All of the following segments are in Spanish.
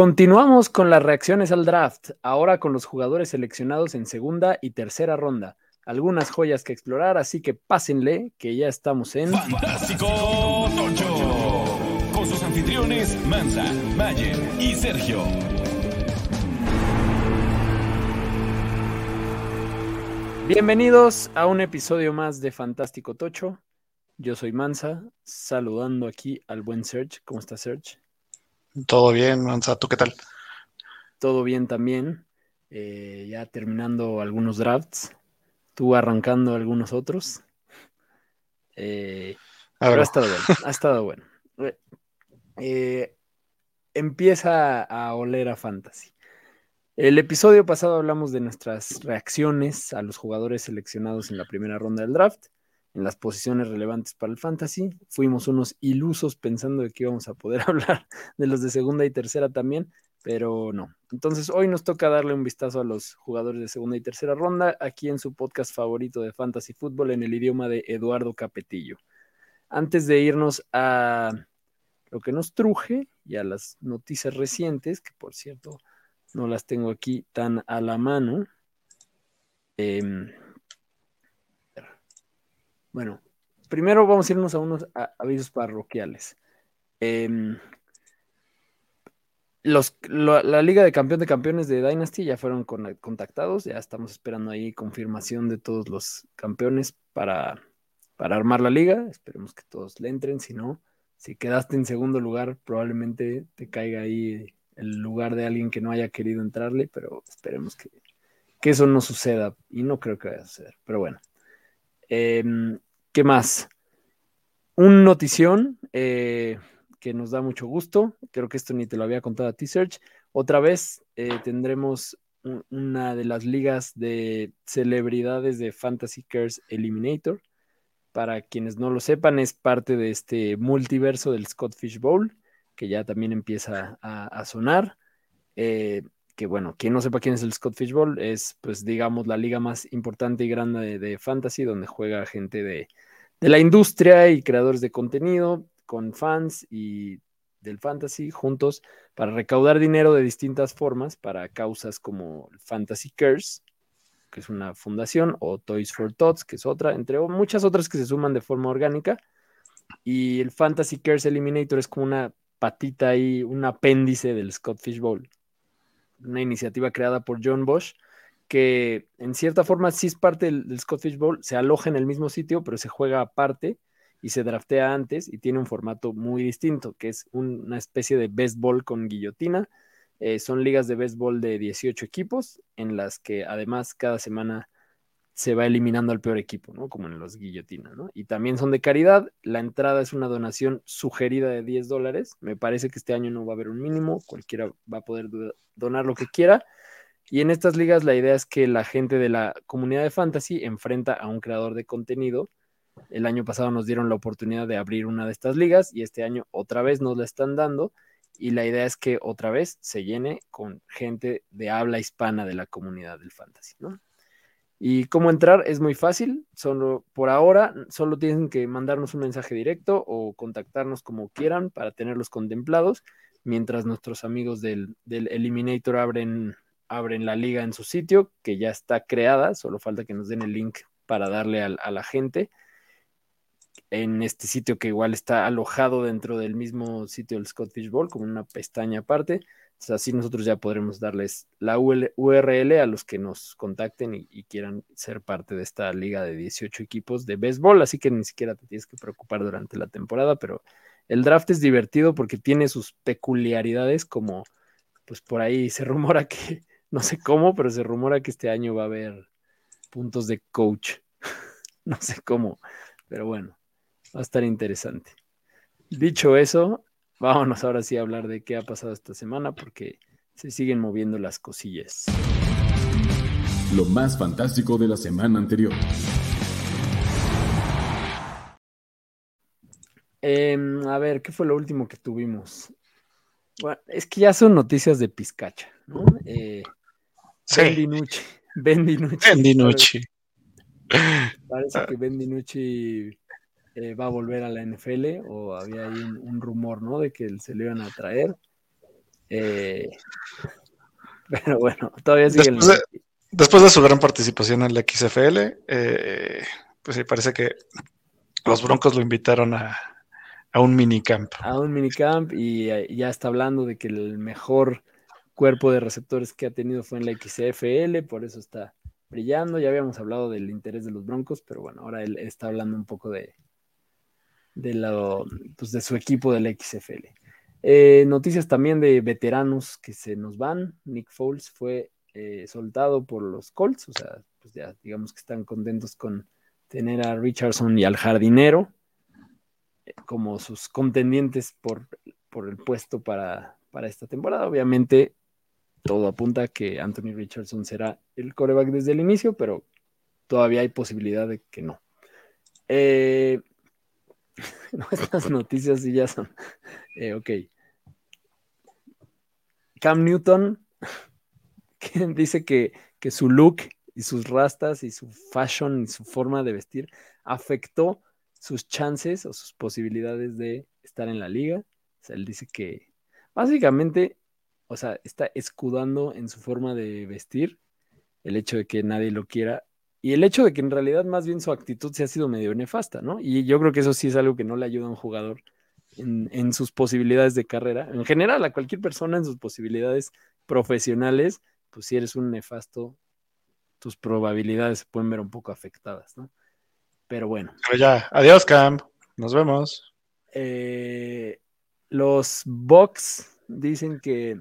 continuamos con las reacciones al draft, ahora con los jugadores seleccionados en segunda y tercera ronda. Algunas joyas que explorar, así que pásenle, que ya estamos en... Fantástico Tocho. Con sus anfitriones Mansa, Mayer y Sergio. Bienvenidos a un episodio más de Fantástico Tocho. Yo soy Mansa, saludando aquí al buen Serge. ¿Cómo está Serge? Todo bien, Mansa, ¿tú qué tal? Todo bien también. Eh, ya terminando algunos drafts, tú arrancando algunos otros. Eh, pero ha estado bueno, ha estado bueno. Eh, empieza a oler a fantasy. El episodio pasado hablamos de nuestras reacciones a los jugadores seleccionados en la primera ronda del draft, en las posiciones relevantes para el fantasy. Fuimos unos ilusos pensando de que íbamos a poder hablar de los de segunda y tercera también, pero no. Entonces hoy nos toca darle un vistazo a los jugadores de segunda y tercera ronda aquí en su podcast favorito de fantasy fútbol en el idioma de Eduardo Capetillo. Antes de irnos a lo que nos truje y a las noticias recientes, que por cierto no las tengo aquí tan a la mano. Em, bueno, primero vamos a irnos a unos avisos parroquiales. Em, los, la Liga de Campeón de Campeones de Dynasty ya fueron contactados, ya estamos esperando ahí confirmación de todos los campeones para, para armar la liga. Esperemos que todos le entren, si no, si quedaste en segundo lugar, probablemente te caiga ahí el lugar de alguien que no haya querido entrarle, pero esperemos que, eso no suceda y no creo que vaya a suceder, pero bueno. Em, ¿Qué más? Un notición eh, que nos da mucho gusto, creo que esto ni te lo había contado a ti, Search. Otra vez eh, tendremos una de las ligas de celebridades de Fantasy Cares Eliminator. Para quienes no lo sepan, es parte de este multiverso del Scott Fish Bowl que ya también empieza a, sonar. Eh, que bueno, quien no sepa quién es el Scott Fishbowl, es pues digamos la liga más importante y grande de, fantasy, donde juega gente de, la industria y creadores de contenido, con fans y del fantasy juntos para recaudar dinero de distintas formas para causas como Fantasy Cares, que es una fundación, o Toys for Tots, que es otra, entre muchas otras que se suman de forma orgánica. Y el Fantasy Cares Eliminator es como una patita ahí, un apéndice del Scott Fish Bowl. Una iniciativa creada por John Bosch, que en cierta forma sí es parte del, Scott Fish Bowl, se aloja en el mismo sitio, pero se juega aparte y se draftea antes y tiene un formato muy distinto, que es una especie de béisbol con guillotina. Eh, son ligas de béisbol de 18 equipos, en las que además cada semana se va eliminando al peor equipo, ¿no? Como en los guillotinas, ¿no? Y también son de caridad. La entrada es una donación sugerida de 10 dólares. Me parece que este año no va a haber un mínimo. Cualquiera va a poder donar lo que quiera. Y en estas ligas la idea es que la gente de la comunidad de fantasy enfrenta a un creador de contenido. El año pasado nos dieron la oportunidad de abrir una de estas ligas y este año otra vez nos la están dando. Y la idea es que otra vez se llene con gente de habla hispana de la comunidad del fantasy, ¿no? Y cómo entrar es muy fácil, solo por ahora solo tienen que mandarnos un mensaje directo o contactarnos como quieran para tenerlos contemplados, mientras nuestros amigos del, Eliminator abren, abren la liga en su sitio, que ya está creada, solo falta que nos den el link para darle a, la gente en este sitio que igual está alojado dentro del mismo sitio del Scott Fish Bowl, como una pestaña aparte así nosotros ya podremos darles la URL a los que nos contacten y, quieran ser parte de esta liga de 18 equipos de béisbol, así que ni siquiera te tienes que preocupar durante la temporada, pero el draft es divertido porque tiene sus peculiaridades como, pues por ahí se rumora que, no sé cómo, pero se rumora que este año va a haber puntos de coach, no sé cómo, pero bueno, va a estar interesante. Dicho eso, vámonos ahora sí a hablar de qué ha pasado esta semana porque se siguen moviendo las cosillas. Lo más fantástico de la semana anterior. Em, a ver, ¿qué fue lo último que tuvimos? Bueno, es que ya son noticias de Pizcacha, ¿no? Eh, sí. Ben Dinucci. Ben Dinucci. Parece que Ben Dinucci eh, va a volver a la NFL o había ahí un, rumor, ¿no? De que se le iban a traer. Eh, pero bueno, todavía sigue Después de, después de su gran participación en la XFL, eh, pues sí, parece que los Broncos lo invitaron a, a un minicamp. A un minicamp y ya está hablando de que el mejor cuerpo de receptores que ha tenido fue en la XFL, por eso está brillando. Ya habíamos hablado del interés de los Broncos, pero bueno, ahora él está hablando un poco de, de, lo, pues de su equipo del XFL. Eh, noticias también de veteranos que se nos van. Nick Foles fue eh, soltado por los Colts, o sea, pues ya digamos que están contentos con tener a Richardson y al jardinero eh, como sus contendientes por, por el puesto para, para esta temporada. Obviamente, todo apunta a que Anthony Richardson será el coreback desde el inicio, pero todavía hay posibilidad de que no. Eh, estas noticias sí ya son. Eh, ok. Cam Newton que dice que, que su look y sus rastas y su fashion y su forma de vestir afectó sus chances o sus posibilidades de estar en la liga. O sea, él dice que básicamente, o sea, está escudando en su forma de vestir el hecho de que nadie lo quiera y el hecho de que en realidad más bien su actitud se ha sido medio nefasta, ¿no? Y yo creo que eso sí es algo que no le ayuda a un jugador en, en sus posibilidades de carrera. En general, a cualquier persona en sus posibilidades profesionales, pues si eres un nefasto, tus probabilidades se pueden ver un poco afectadas, ¿no? Pero bueno. Pero ya, adiós, Cam. Nos vemos. Eh, los Bucks dicen que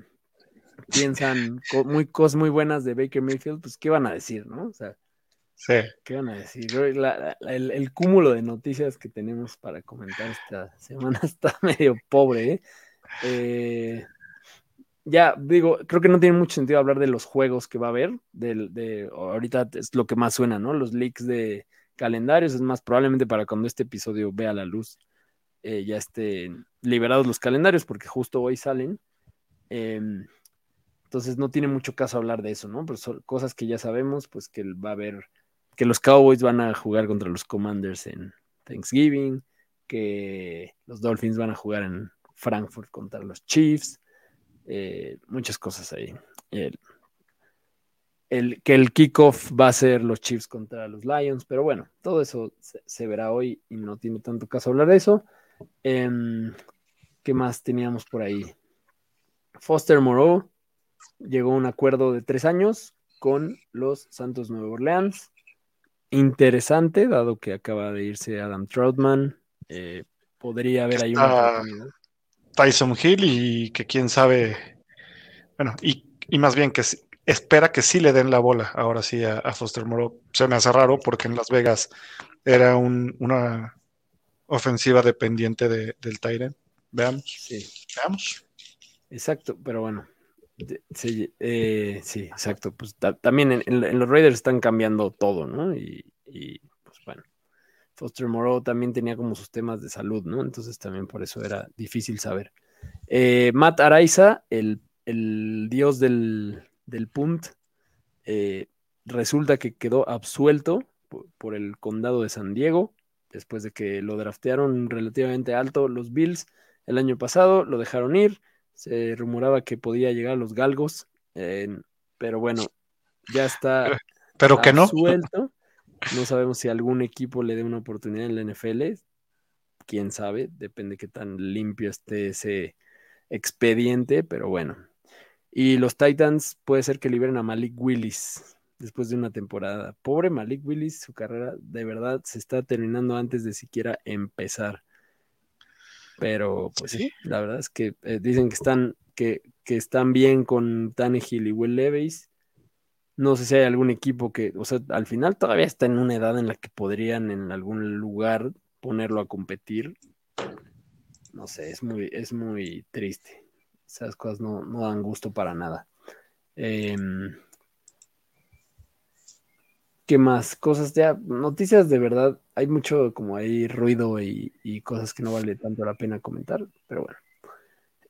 piensan co muy, cosas muy buenas de Baker Mayfield, pues ¿qué van a decir, no? O sea, ¿qué van a decir? El, cúmulo de noticias que tenemos para comentar esta semana está medio pobre, ¿eh? eh ya digo, creo que no tiene mucho sentido hablar de los juegos que va a haber. De, ahorita es lo que más suena, ¿no? Los leaks de calendarios. Es más, probablemente para cuando este episodio vea la luz, eh, ya estén liberados los calendarios, porque justo hoy salen. Eh, entonces no tiene mucho caso hablar de eso, ¿no? Pero son cosas que ya sabemos, pues que va a haber, que los Cowboys van a jugar contra los Commanders en Thanksgiving, que los Dolphins van a jugar en Frankfurt contra los Chiefs eh, muchas cosas ahí. El, el, que el kickoff va a ser los Chiefs contra los Lions, pero bueno, todo eso se, verá hoy y no tiene tanto caso hablar de eso. Eh, ¿Qué más teníamos por ahí? Foster Moreau llegó a un acuerdo de tres años con los Santos Nueva Orleans. Interesante, dado que acaba de irse Adam Troutman. Eh, podría haber ahí una oportunidad. Tyson Hill y que quién sabe, bueno, y, y, más bien que espera que sí le den la bola ahora sí a, a Foster Moreau. Se me hace raro porque en Las Vegas era un, una ofensiva dependiente de, del Tyrant. Veamos. Sí. Veamos. Exacto, pero bueno. Sí, eh, sí exacto. Pues también en, los Raiders están cambiando todo, ¿no? Y, y pues bueno. Foster Moreau también tenía como sus temas de salud, ¿no? Entonces también por eso era difícil saber. Eh, Matt Araiza, el, el dios del, del punt, eh, resulta que quedó absuelto por, el condado de San Diego, después de que lo draftearon relativamente alto los Bills el año pasado, lo dejaron ir, se rumoraba que podía llegar a los galgos, eh, pero bueno, ya está pero que no. absuelto. No sabemos si algún equipo le dé una oportunidad en la NFL. Quién sabe, depende qué tan limpio esté ese expediente, pero bueno. Y los Titans puede ser que liberen a Malik Willis después de una temporada. Pobre Malik Willis, su carrera de verdad se está terminando antes de siquiera empezar. Pero pues sí, la verdad es que eh, dicen que están, que, que están bien con Tannehill y Will Levis. No sé si hay algún equipo que, o sea, al final todavía está en una edad en la que podrían en algún lugar ponerlo a competir. No sé, es muy, es muy triste. Esas cosas no, no dan gusto para nada. Eh, ¿Qué más? Cosas ya, noticias de verdad. Hay mucho como ahí ruido y, y cosas que no vale tanto la pena comentar, pero bueno.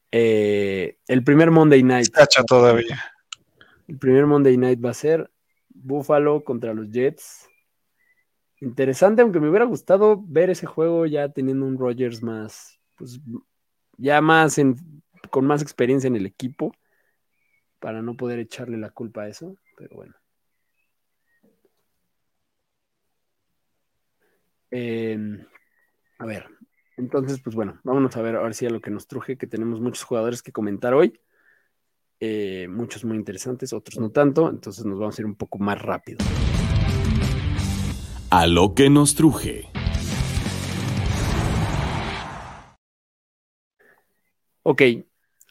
Eh, el primer Monday Night. Cacha todavía. El primer Monday Night va a ser Buffalo contra los Jets. Interesante, aunque me hubiera gustado ver ese juego ya teniendo un Rogers más, pues ya más en con más experiencia en el equipo para no poder echarle la culpa a eso, pero bueno. Em, a ver, entonces, pues bueno, vámonos a ver ahora sí a lo que nos truje, que tenemos muchos jugadores que comentar hoy. Eh, muchos muy interesantes, otros no tanto, entonces nos vamos a ir un poco más rápido. A lo que nos truje. Ok,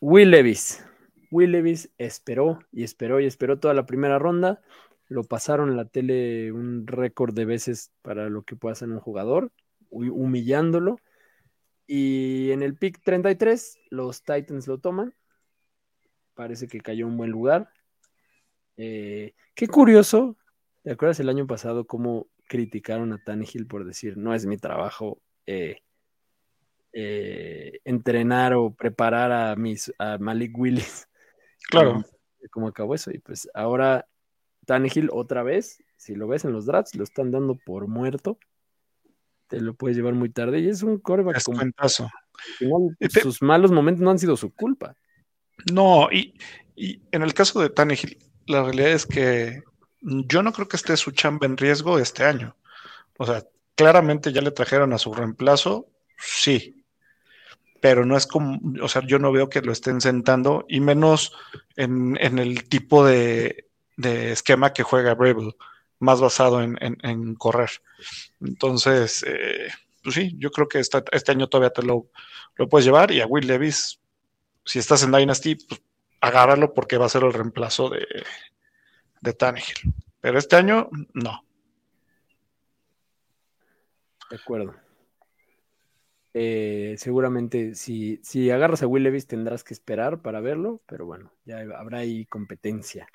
Will Levis. Will Levis esperó y esperó y esperó toda la primera ronda. Lo pasaron en la tele un récord de veces para lo que puede hacer un jugador, humillándolo. Y en el pick 33, los Titans lo toman. Parece que cayó en un buen lugar. Eh, qué curioso. ¿Te acuerdas el año pasado cómo criticaron a Tannehill por decir, no es mi trabajo eh, eh, entrenar o preparar a, mis, a Malik Willis? Claro. ¿Cómo acabó eso? Y pues ahora Tannehill otra vez, si lo ves en los drafts, lo están dando por muerto. Te lo puedes llevar muy tarde. Y es un coreback como. sus malos momentos no han sido su culpa. No, y, en el caso de Tannehill, la realidad es que yo no creo que esté su chamba en riesgo este año. O sea, claramente ya le trajeron a su reemplazo, sí. Pero no es como, o sea, yo no veo que lo estén sentando, y menos en, el tipo de, esquema que juega Brable, más basado en, correr. Entonces, eh, pues sí, yo creo que este año todavía te lo, lo puedes llevar, y a Will Levis, si estás en Dynasty, pues agárralo porque va a ser el reemplazo de, de Tannehill. Pero este año, no. De acuerdo. Eh, seguramente si, si agarras a Will Levis tendrás que esperar para verlo, pero bueno, ya habrá ahí competencia.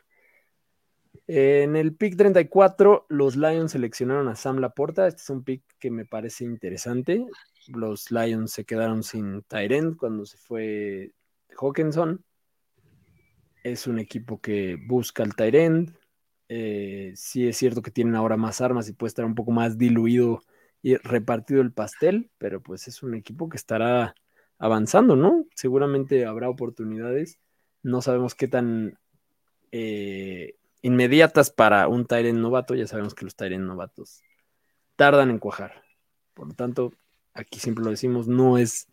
En el pick 34, los Lions seleccionaron a Sam Laporta. Este es un pick que me parece interesante. Los Lions se quedaron sin Tyrant cuando se fue Hawkinson. Es un equipo que busca al Tyrend. Eh, sí es cierto que tienen ahora más armas y puede estar un poco más diluido y repartido el pastel, pero pues es un equipo que estará avanzando, ¿no? Seguramente habrá oportunidades. No sabemos qué tan eh, inmediatas para un Tyrend novato. Ya sabemos que los Tyrend novatos tardan en cuajar. Por lo tanto, aquí siempre lo decimos, no es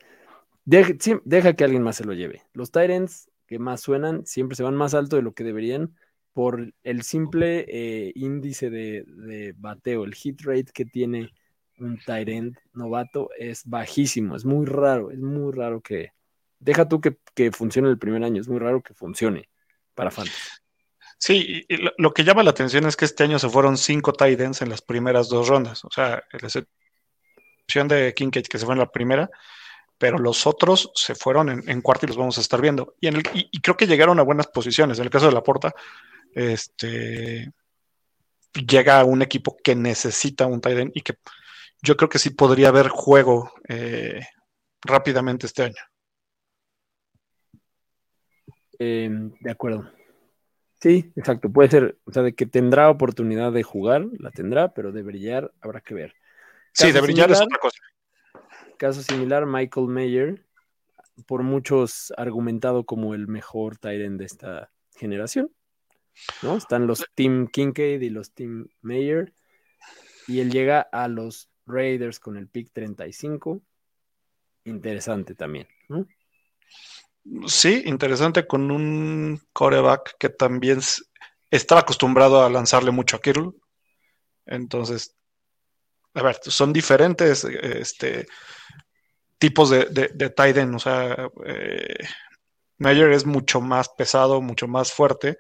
Deja, que alguien más se lo lleve. Los Tyrants que más suenan siempre se van más alto de lo que deberían por el simple eh, índice de, bateo, el hit rate que tiene un Tyrant novato es bajísimo, es muy raro, es muy raro que, deja tú que, funcione el primer año, es muy raro que funcione para fans. Sí, lo, que llama la atención es que este año se fueron cinco Titans en las primeras dos rondas, o sea, la excepción de Kincaid que se fue en la primera, pero los otros se fueron en, cuarto y los vamos a estar viendo. Y, en y, creo que llegaron a buenas posiciones. En el caso de la Porta, este, llega un equipo que necesita un tight y que yo creo que sí podría haber juego eh, rápidamente este año. Em, de acuerdo. Sí, exacto. Puede ser, o sea, de que tendrá oportunidad de jugar, la tendrá, pero de brillar habrá que ver. sí, de brillar es otra cosa. Caso similar, Michael Mayer, por muchos argumentado como el mejor Tyrant de esta generación. ¿no? Están los Team Kincaid y los Team Mayer. Y él llega a los Raiders con el pick 35. Interesante también, ¿no? Sí, interesante con un coreback que también estaba acostumbrado a lanzarle mucho a Kittle. Entonces, a ver, son diferentes este, tipos de, de, O sea, eh, es mucho más pesado, mucho más fuerte.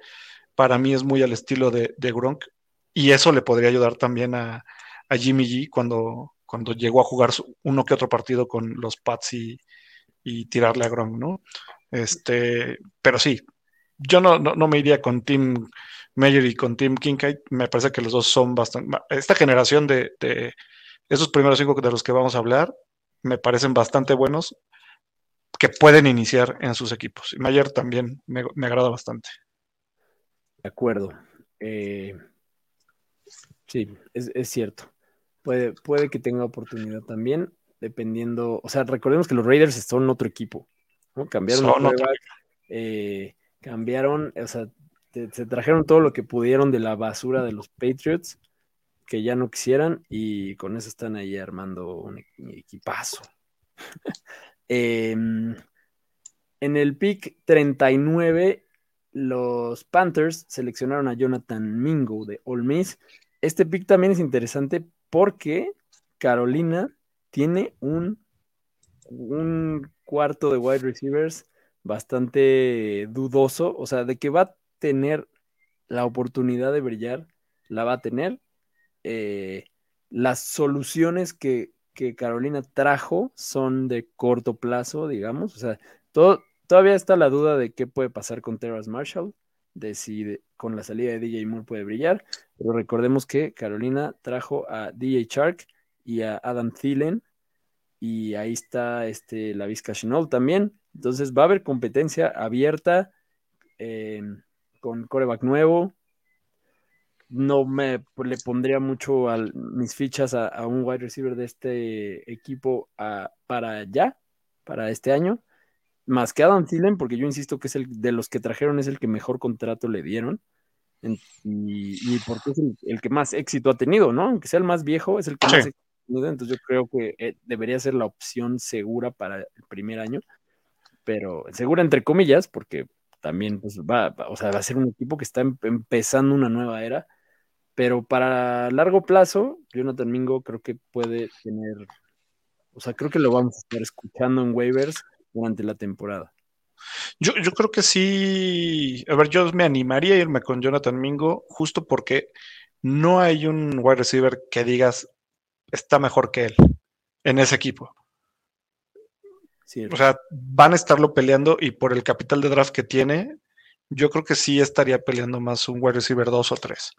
Para mí es muy al estilo de, Gronk. Y eso le podría ayudar también a, Jimmy G cuando, cuando llegó a jugar uno que otro partido con los Pats y, tirarle a Gronk, ¿no? Este, pero sí, yo no, no, me iría con Tim Mayer y con Tim Kincaid. Me parece que los dos son bastante. Esta generación de, de esos primeros cinco de los que vamos a hablar me parecen bastante buenos que pueden iniciar en sus equipos. Y Mayer también me, agrada bastante. De acuerdo. Eh, sí, es, cierto. Puede, puede que tenga oportunidad también, dependiendo. O sea, recordemos que los Raiders son otro equipo. ¿no? Cambiaron So, de no quarterback, eh, cambiaron, o sea, te- se trajeron todo lo que pudieron de la basura de los Patriots que ya no quisieran y con eso están ahí armando un e- equipazo. Em, en el pick 39, los Panthers seleccionaron a Jonathan Mingo de Ole Miss. Este pick también es interesante porque Carolina tiene un, un cuarto de wide receivers bastante dudoso, o sea, de que va a tener la oportunidad de brillar, la va a tener. Eh, las soluciones que, que Carolina trajo son de corto plazo, digamos, o sea, todo, todavía está la duda de qué puede pasar con Terrace Marshall, de si con la salida de DJ Moore puede brillar, pero recordemos que Carolina trajo a DJ Shark y a Adam Thielen, y ahí está este, la Vizca Chenol también. Entonces va a haber competencia abierta eh, con coreback nuevo. No me le pondría mucho a mis fichas a, a un wide receiver de este equipo a- para ya, para este año. Más que Adam Thielen, porque yo insisto que es el de los que trajeron, es el que mejor contrato le dieron. En- y, y porque es el, el que más éxito ha tenido, ¿no? Aunque sea el más viejo, es el que Sí. más éxito tenido. Entonces yo creo que eh, debería ser la opción segura para el primer año. Pero segura entre comillas, porque también pues, va, va- o sea, va a ser un equipo que está em- empezando una nueva era. Pero para largo plazo, Jonathan Mingo creo que puede tener, o sea, creo que lo vamos a estar escuchando en waivers durante la temporada. Yo, yo creo que sí. A ver, yo me animaría a irme con Jonathan Mingo justo porque no hay un wide receiver que digas está mejor que él en ese equipo. Sí, O sea, van a estarlo peleando y por el capital de draft que tiene, yo creo que sí estaría peleando más un wide receiver 2 o 3.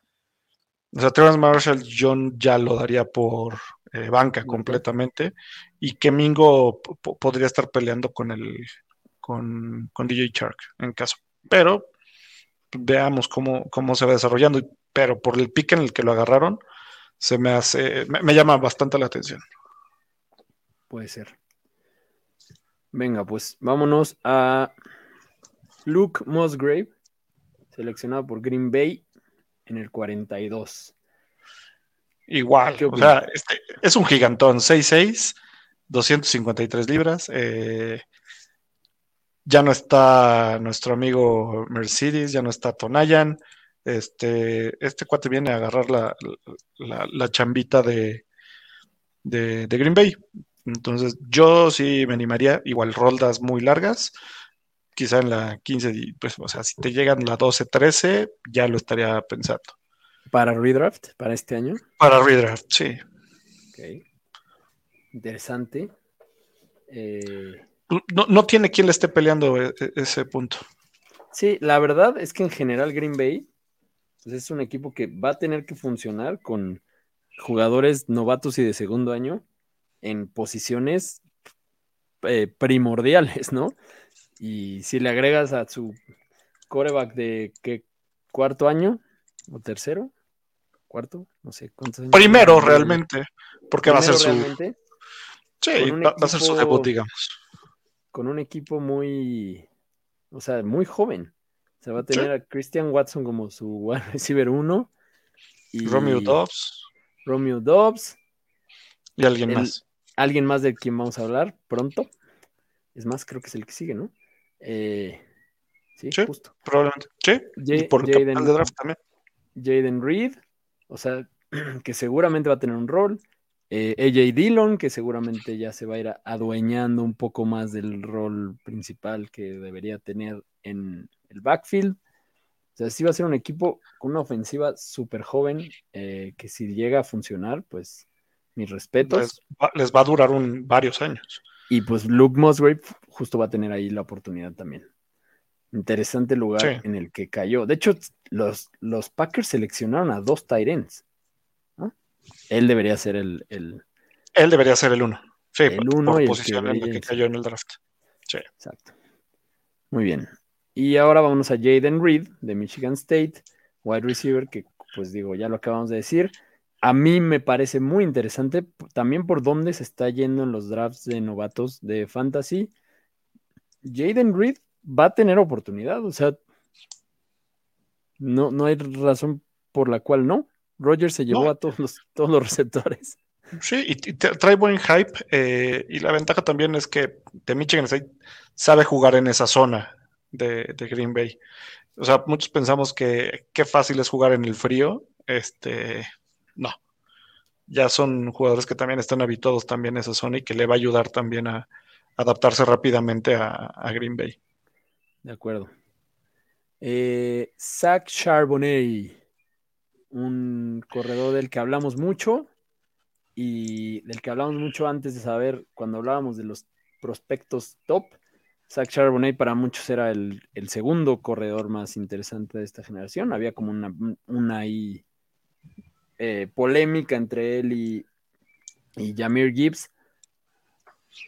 O sea, Terrence Marshall, John ya lo daría por eh, banca completamente y que Mingo po- po- podría estar peleando con el con, con DJ Shark en caso. Pero veamos cómo, cómo se va desarrollando. Pero por el pique en el que lo agarraron, se me hace, me, me llama bastante la atención. puede ser. Venga, pues vámonos a Luke Musgrave, seleccionado por Green Bay en el 42. Igual, ¿Qué o sea, este, es un gigantón, 6'6, 253 libras. eh, ya no está nuestro amigo Mercedes, ya no está Tonayan. Este, este cuate viene a agarrar la, la, la chambita de, de, de Green Bay. Entonces, yo sí me animaría, igual roldas muy largas, quizá en la 15, y, pues, o sea, si te llegan la 12, 13, ya lo estaría pensando. Para redraft, para este año. Para redraft, sí. Ok. Interesante. Eh, No, no tiene quien le esté peleando e- e- ese punto. sí, la verdad es que en general Green Bay pues, es un equipo que va a tener que funcionar con jugadores novatos y de segundo año en posiciones eh, primordiales, ¿no? Y si le agregas a su coreback de ¿qué, cuarto año o tercero, cuarto, no sé cuántos años. Primero, realmente, porque va a ser su. realmente, Sí, va, a ser su debut, digamos. con un equipo muy, o sea, muy joven. O sea, va a tener a Christian Watson como su wide receiver 1 y Romeo Dobbs Romeo Dobbs, y alguien el- más. alguien más de quien vamos a hablar pronto. Es más, creo que es el que sigue, ¿no? Eh, sí, Sí. justo. Probablemente. Sí. y por Jaden- de draft también. Jaden Reed, o sea, que seguramente va a tener un rol. Eh, AJ Dillon, que seguramente ya se va a ir adueñando un poco más del rol principal que debería tener en el backfield. O sea, sí va a ser un equipo con una ofensiva súper joven, eh, que si llega a funcionar, pues mis respetos. Les va, les va a durar un, varios años. Y pues Luke Musgrave justo va a tener ahí la oportunidad también. Interesante lugar Sí. en el que cayó. De hecho, los, los Packers seleccionaron a dos tight ends. ¿no? Él debería ser el, el- Él debería ser el uno. Sí, El por- uno por y el posición que en cayó en el draft. Exacto. Muy bien. Y ahora vamos a Jaden Reed de Michigan State, wide receiver, que pues digo, ya lo acabamos de decir. A mí me parece muy interesante también por dónde se está yendo en los drafts de novatos de fantasy. Jaden Reed va a tener oportunidad, o sea, no, no hay razón por la cual no. Rogers se llevó a todos los, todos los receptores. Sí, y, trae buen hype. Eh, y la ventaja también es que de Michigan sabe jugar en esa zona de, Green Bay. O sea, muchos pensamos que qué fácil es jugar en el frío. Este, no. Ya son jugadores que también están habituados también a esa zona y que le va a ayudar también a adaptarse rápidamente a, Green Bay. De acuerdo. Eh, Zach Charbonnet, un corredor del que hablamos mucho y del que hablamos mucho antes de saber, cuando hablábamos de los prospectos top, Zach Charbonnet para muchos era el, segundo corredor más interesante de esta generación. Había como una, una eh, polémica entre él y, y Jamir Gibbs.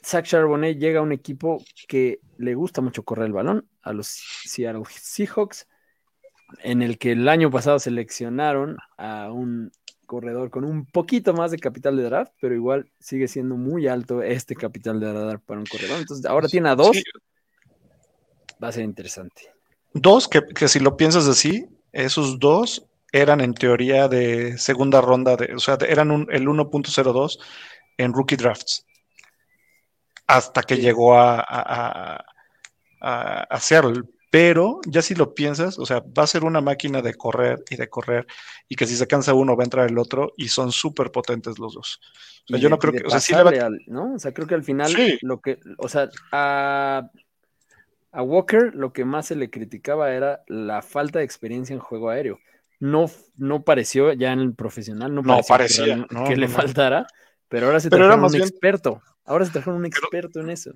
Zach Charbonnet llega a un equipo que le gusta mucho correr el balón, a los Seattle Seahawks, en el que el año pasado seleccionaron a un corredor con un poquito más de capital de draft, pero igual sigue siendo muy alto este capital de draft para un corredor. Entonces ahora tiene a dos. Va a ser interesante. Dos, que, si lo piensas así, esos dos eran en teoría de segunda ronda, de, o sea, eran el 1.02 en rookie drafts. Hasta que llegó a, a, a Seattle pero ya si lo piensas, o sea, va a ser una máquina de correr y de correr, y que si se cansa uno va a entrar el otro, y son súper potentes los dos. O sea, yo no creo que, o sea, sí le va... ¿no? O sea, creo que al final, lo que, o sea, a, Walker lo que más se le criticaba era la falta de experiencia en juego aéreo. No, no pareció ya en el profesional, no, parecía que, le faltara, pero ahora se trajeron un experto. Ahora se trajeron un experto en eso.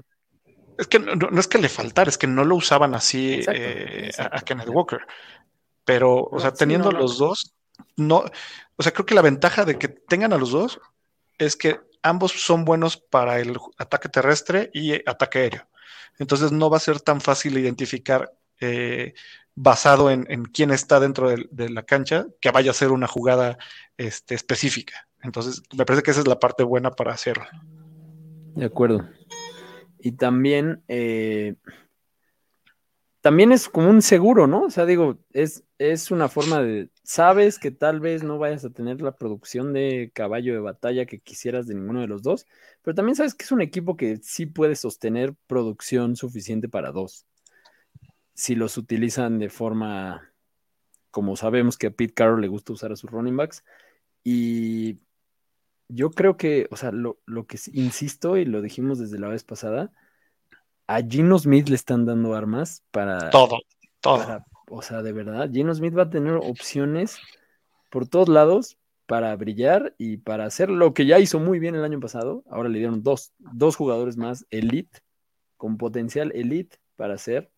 Es que no, es que le faltara, es que no lo usaban así eh, A, Kenneth Walker. Pero, o sea, teniendo los dos, no, o sea, creo que la ventaja de que tengan a los dos es que ambos son buenos para el ataque terrestre y ataque aéreo. Entonces no va a ser tan fácil identificar eh, basado en, quién está dentro de, la cancha que vaya a ser una jugada este, específica. Entonces me parece que esa es la parte buena para hacerlo. De acuerdo. Y también, eh, también es como un seguro, ¿no? O sea, digo, es, es una forma de, sabes que tal vez no vayas a tener la producción de caballo de batalla que quisieras de ninguno de los dos, pero también sabes que es un equipo que sí puede sostener producción suficiente para dos. Si los utilizan de forma, como sabemos que a Pete Carroll le gusta usar a sus running backs, y yo creo que, o sea, lo, que insisto y lo dijimos desde la vez pasada, a Gino Smith le están dando armas para... Todo, todo. o sea, de verdad, Gino Smith va a tener opciones por todos lados para brillar y para hacer lo que ya hizo muy bien el año pasado. Ahora le dieron dos, dos jugadores más elite, con potencial elite para hacer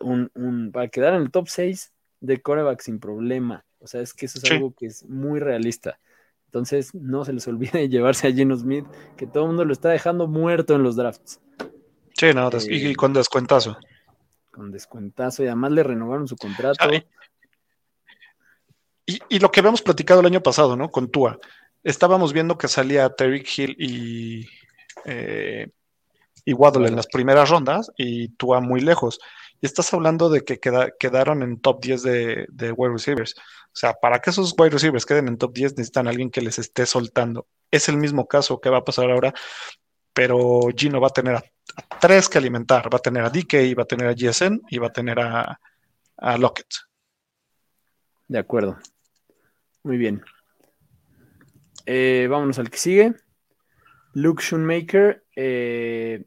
un, un, para quedar en el top 6 de coreback sin problema. O sea, es que eso es algo que es muy realista. Entonces, no se les olvide llevarse a Geno Smith, que todo el mundo lo está dejando muerto en los drafts. Sí, no, y, eh, con descuentazo. Con descuentazo, y además le renovaron su contrato. y, lo que habíamos platicado el año pasado, ¿no? Con Tua. Estábamos viendo que salía Terry Hill y, eh, y Waddle en las primeras rondas y Tua muy lejos. Y estás hablando de que quedaron en top 10 de, de wide receivers. O sea, para que esos wide receivers queden en top 10 necesitan a alguien que les esté soltando. Es el mismo caso que va a pasar ahora, pero Gino va a tener a, tres que alimentar. Va a tener a DK, va a tener a GSN y va a tener a, Lockett. De acuerdo. Muy bien. Eh, vámonos al que sigue. Luke Schoonmaker. Eh,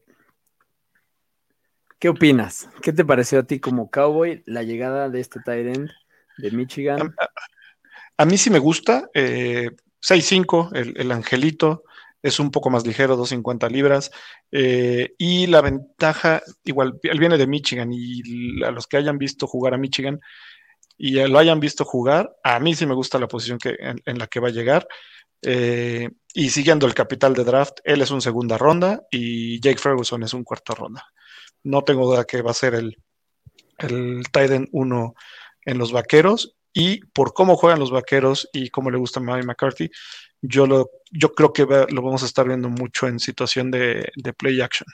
¿Qué opinas? ¿Qué te pareció a ti como cowboy la llegada de este tight end? de Michigan. A, mí sí me gusta. Eh, 6'5, el, angelito, es un poco más ligero, 250 libras. Eh, y la ventaja, igual, él viene de Michigan y a los que hayan visto jugar a Michigan y lo hayan visto jugar, a mí sí me gusta la posición que, en, la que va a llegar. Eh, y siguiendo el capital de draft, él es un segunda ronda y Jake Ferguson es un cuarta ronda. No tengo duda que va a ser el, el Titan 1 en los vaqueros y por cómo juegan los vaqueros y cómo le gusta a Mike McCarthy, yo, lo, yo creo que lo vamos a estar viendo mucho en situación de, play action.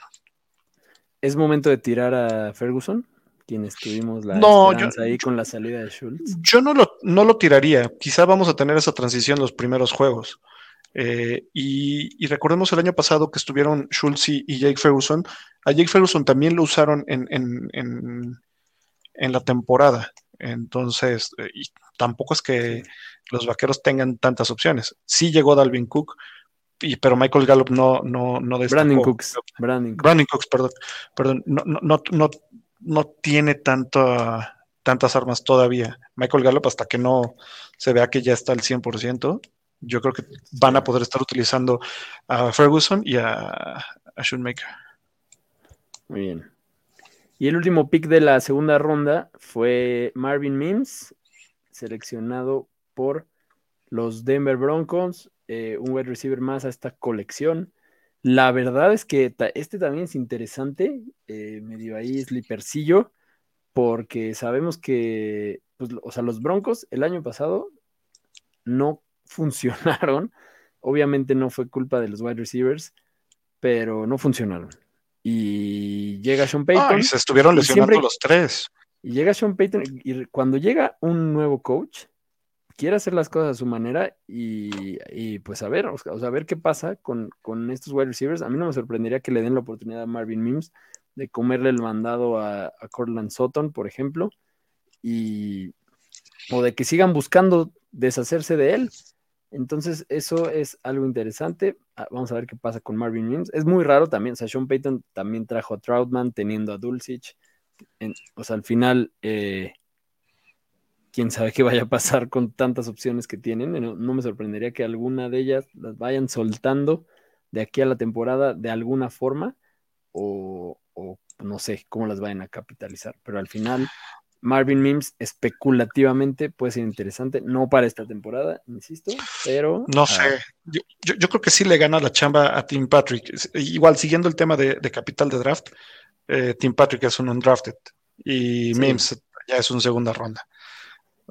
¿Es momento de tirar a Ferguson? Quienes tuvimos la No, esperanza yo- ahí con la salida de Schultz. Yo no lo, no lo tiraría. Quizá vamos a tener esa transición los primeros juegos. Eh, y, y recordemos el año pasado que estuvieron Schultz y, y Jake Ferguson. A Jake Ferguson también lo usaron en, en, en- en la temporada. Entonces, eh, y tampoco es que los vaqueros tengan tantas opciones. Sí llegó Dalvin Cook, y, pero Michael Gallup no, no, no destacó. Brandon Cooks. Brandon Cooks. Brandon Cooks, perdón, perdón, no, no, no, no, no tiene tanta, tantas armas todavía. Michael Gallup, hasta que no se vea que ya está al 100%, yo creo que van a poder estar utilizando a Ferguson y a, a Shoemaker. Muy bien. Y el último pick de la segunda ronda fue Marvin Mims, seleccionado por los Denver Broncos, eh, un wide receiver más a esta colección. La verdad es que ta- este también es interesante, eh, medio ahí slippercillo, porque sabemos que, pues, o sea, los Broncos el año pasado no funcionaron. Obviamente no fue culpa de los wide receivers, pero no funcionaron. Y llega Sean Payton. Ah, y se estuvieron lesionando siempre- los tres. Y llega Sean Payton y cuando llega un nuevo coach, quiere hacer las cosas a su manera y, pues a ver, o sea, a ver qué pasa con, con estos wide receivers. A mí no me sorprendería que le den la oportunidad a Marvin Mims de comerle el mandado a, a Cortland Sutton, por ejemplo, y, o de que sigan buscando deshacerse de él. Entonces, eso es algo interesante. Ah, Vamos a ver qué pasa con Marvin Mims. Es muy raro también. O sea, Sean Payton también trajo a Troutman, teniendo a Dulcich. En- o sea, al final, eh, quién sabe qué vaya a pasar con tantas opciones que tienen. No, no me sorprendería que alguna de ellas las vayan soltando de aquí a la temporada de alguna forma o, o no sé cómo las vayan a capitalizar. Pero al final, Marvin Mims especulativamente puede ser interesante, no para esta temporada, insisto, pero No ah, sé. Yo, yo- yo creo que sí le gana la chamba a Tim Patrick. Igual, siguiendo el tema de, de capital de draft, eh, Tim Patrick es un undrafted y Sí. Mims ya es un segunda ronda.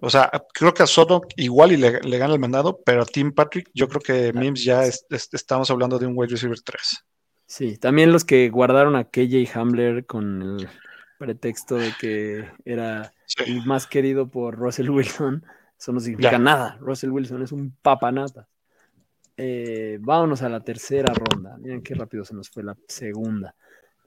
O sea, creo que a Soto igual y le, le gana el mandado, pero a Tim Patrick yo creo que Mims ya es- es- estamos hablando de un wide receiver 3. Sí, también los que guardaron a KJ Hamler con el pretexto de que era Sí. el más querido por Russell Wilson, eso no significa Ya. nada. Russell Wilson es un papanata. Eh, vámonos a la tercera ronda. Miren qué rápido se nos fue la segunda.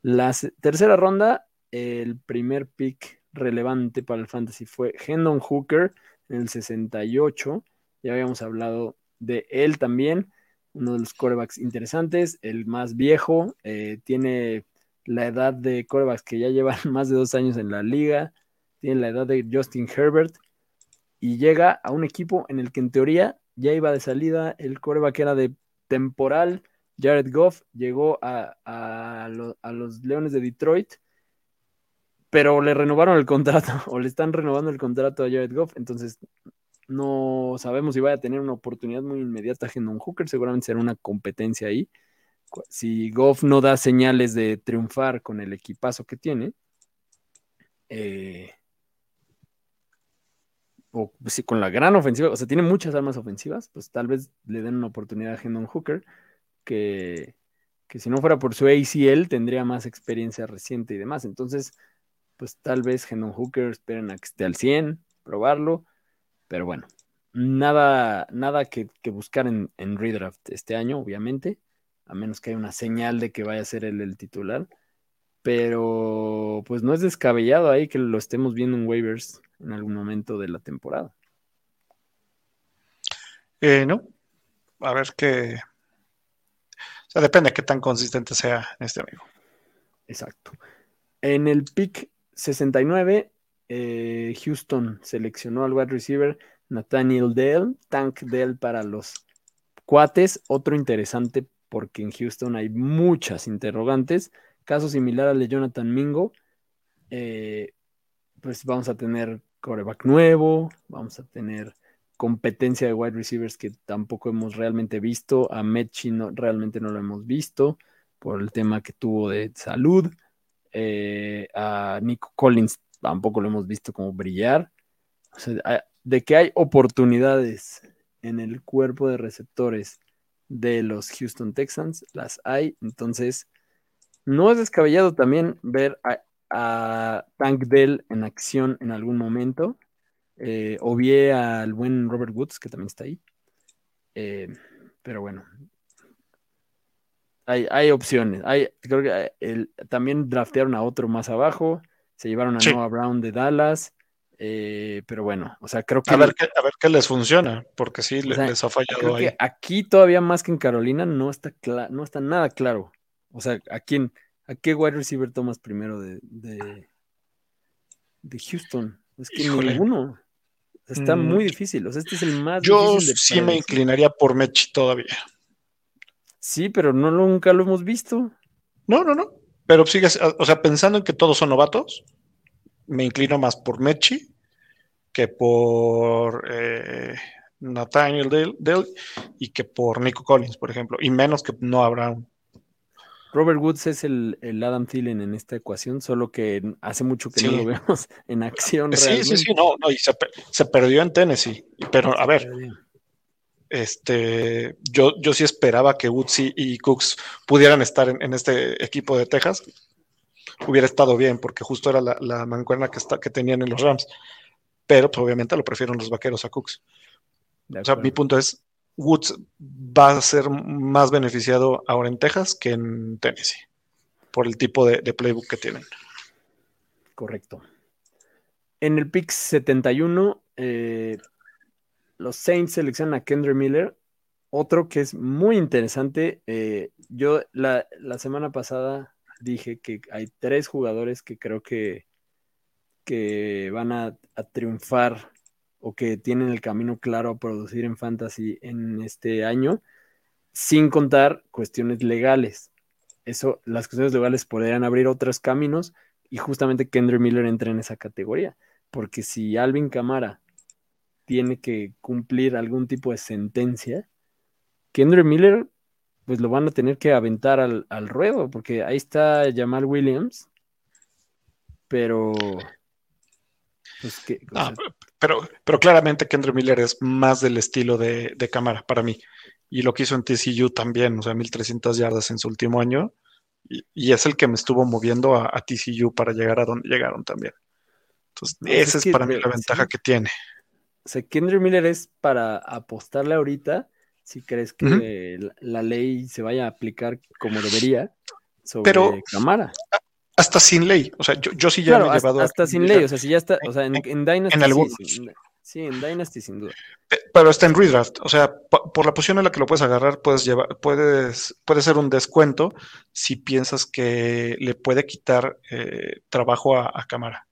La tercera ronda, el primer pick relevante para el fantasy fue Hendon Hooker en el 68. Ya habíamos hablado de él también uno de los corebacks interesantes, el más viejo, eh, tiene la edad de corebacks que ya llevan más de dos años en la liga, tiene la edad de Justin Herbert y llega a un equipo en el que en teoría ya iba de salida, el coreback era de temporal, Jared Goff llegó a, a lo- a los Leones de Detroit, pero le renovaron el contrato o le están renovando el contrato a Jared Goff, entonces no sabemos si vaya a tener una oportunidad muy inmediata Hendon Hooker, seguramente será una competencia ahí. Si Goff no da señales de triunfar con el equipazo que tiene, eh, o si con la gran ofensiva, o sea, tiene muchas armas ofensivas, pues tal vez le den una oportunidad a Hendon Hooker, que, que si no fuera por su ACL tendría más experiencia reciente y demás. Entonces, pues tal vez Hendon Hooker esperen a que esté al 100, probarlo. Pero bueno, nada, nada que, que buscar en, en redraft este año, obviamente, a menos que haya una señal de que vaya a ser él el titular. Pero pues no es descabellado ahí que lo estemos viendo en waivers en algún momento de la temporada. Eh, no, a ver qué. O sea, depende de qué tan consistente sea este amigo. Exacto. En el pick 69, eh, Houston seleccionó al wide receiver Nathaniel Dell, Tank Dell para los cuates. Otro interesante porque en Houston hay muchas interrogantes. Caso similar al de Jonathan Mingo. Eh, pues vamos a tener coreback nuevo, vamos a tener competencia de wide receivers que tampoco hemos realmente visto. A Mechi no, realmente no lo hemos visto por el tema que tuvo de salud. Eh, a Nico Collins tampoco lo hemos visto como brillar. De que hay oportunidades en el cuerpo de receptores de los Houston Texans, las hay. Entonces, no es descabellado también ver a, Tank Dell en acción en algún momento. Eh, o vi al buen Robert Woods, que también está ahí. Eh, pero bueno, hay, hay opciones. Hay, creo que eh, el, también draftearon a otro más abajo. Se llevaron a Sí. Noah Brown de Dallas. eh, pero bueno, o sea, creo que, A ver, qué, a ver qué les funciona, porque sí, sea, les ha fallado creo ahí. que aquí todavía más que en Carolina no está, no está nada claro. O sea, ¿a quién, a qué wide receiver tomas primero de, de, de Houston? Es que Híjole. ninguno. Está Mm, muy difícil. O sea, este es el más Yo difícil de sí me inclinaría por Mechi todavía. Sí, pero no nunca lo hemos visto. No, no, no. Pero sigues, o sea, pensando en que todos son novatos, me inclino más por Mechi que por eh, Nathaniel Dale, Dale y que por Nico Collins, por ejemplo, y menos que Noah Brown. Robert Woods es el, el Adam Thielen en esta ecuación, solo que hace mucho que no lo vemos en acción. Sí, sí, realmente. sí, no, no, y se, pe- se perdió en Tennessee. Pero, a ver. Este, yo, yo sí esperaba que Woods y, Cooks pudieran estar en, en este equipo de Texas. Hubiera estado bien, porque justo era la, la mancuerna que, está, que tenían en los Rams. Pero pues, obviamente lo prefieren los vaqueros a Cooks. O sea, mi punto es, Woods va a ser más beneficiado ahora en Texas que en Tennessee, por el tipo de, de playbook que tienen. Correcto. En el pick 71, eh, los Saints seleccionan a Kendra Miller, otro que es muy interesante. eh, yo la, semana pasada dije que hay tres jugadores que creo que, que van a, a triunfar o que tienen el camino claro a producir en fantasy en este año, sin contar cuestiones legales. Eso, las cuestiones legales podrían abrir otros caminos y justamente Kendra Miller entra en esa categoría, porque si Alvin Camara tiene que cumplir algún tipo de sentencia, Kendra Miller pues lo van a tener que aventar al, al ruedo, porque ahí está Jamal Williams, pero pues que pero, pero claramente Kendra Miller es más del estilo de, de cámara para mí. Y lo que hizo en TCU también, o sea, 1300 yardas en su último año. Y, y es el que me estuvo moviendo a, a TCU para llegar a donde llegaron también. Entonces, No, pues esa es es, que para mí la ventaja sí. que tiene. O sea, Kendra Miller es para apostarle ahorita si crees que la, la ley se vaya a aplicar como debería sobre Pero- Camara. Hasta sin ley. O sea, yo, yo sí ya Claro, me he hasta, llevado a hasta sin ley, o sea, si ya está, o sea, en, en Dynasty en sí, algunos. sin- sí, en Dynasty sin duda. Eh, Pero está en redraft, o sea, po- por la posición en la que lo puedes agarrar, puedes llevar, puedes, puede ser un descuento si piensas que le puede quitar eh, trabajo a, a cámara.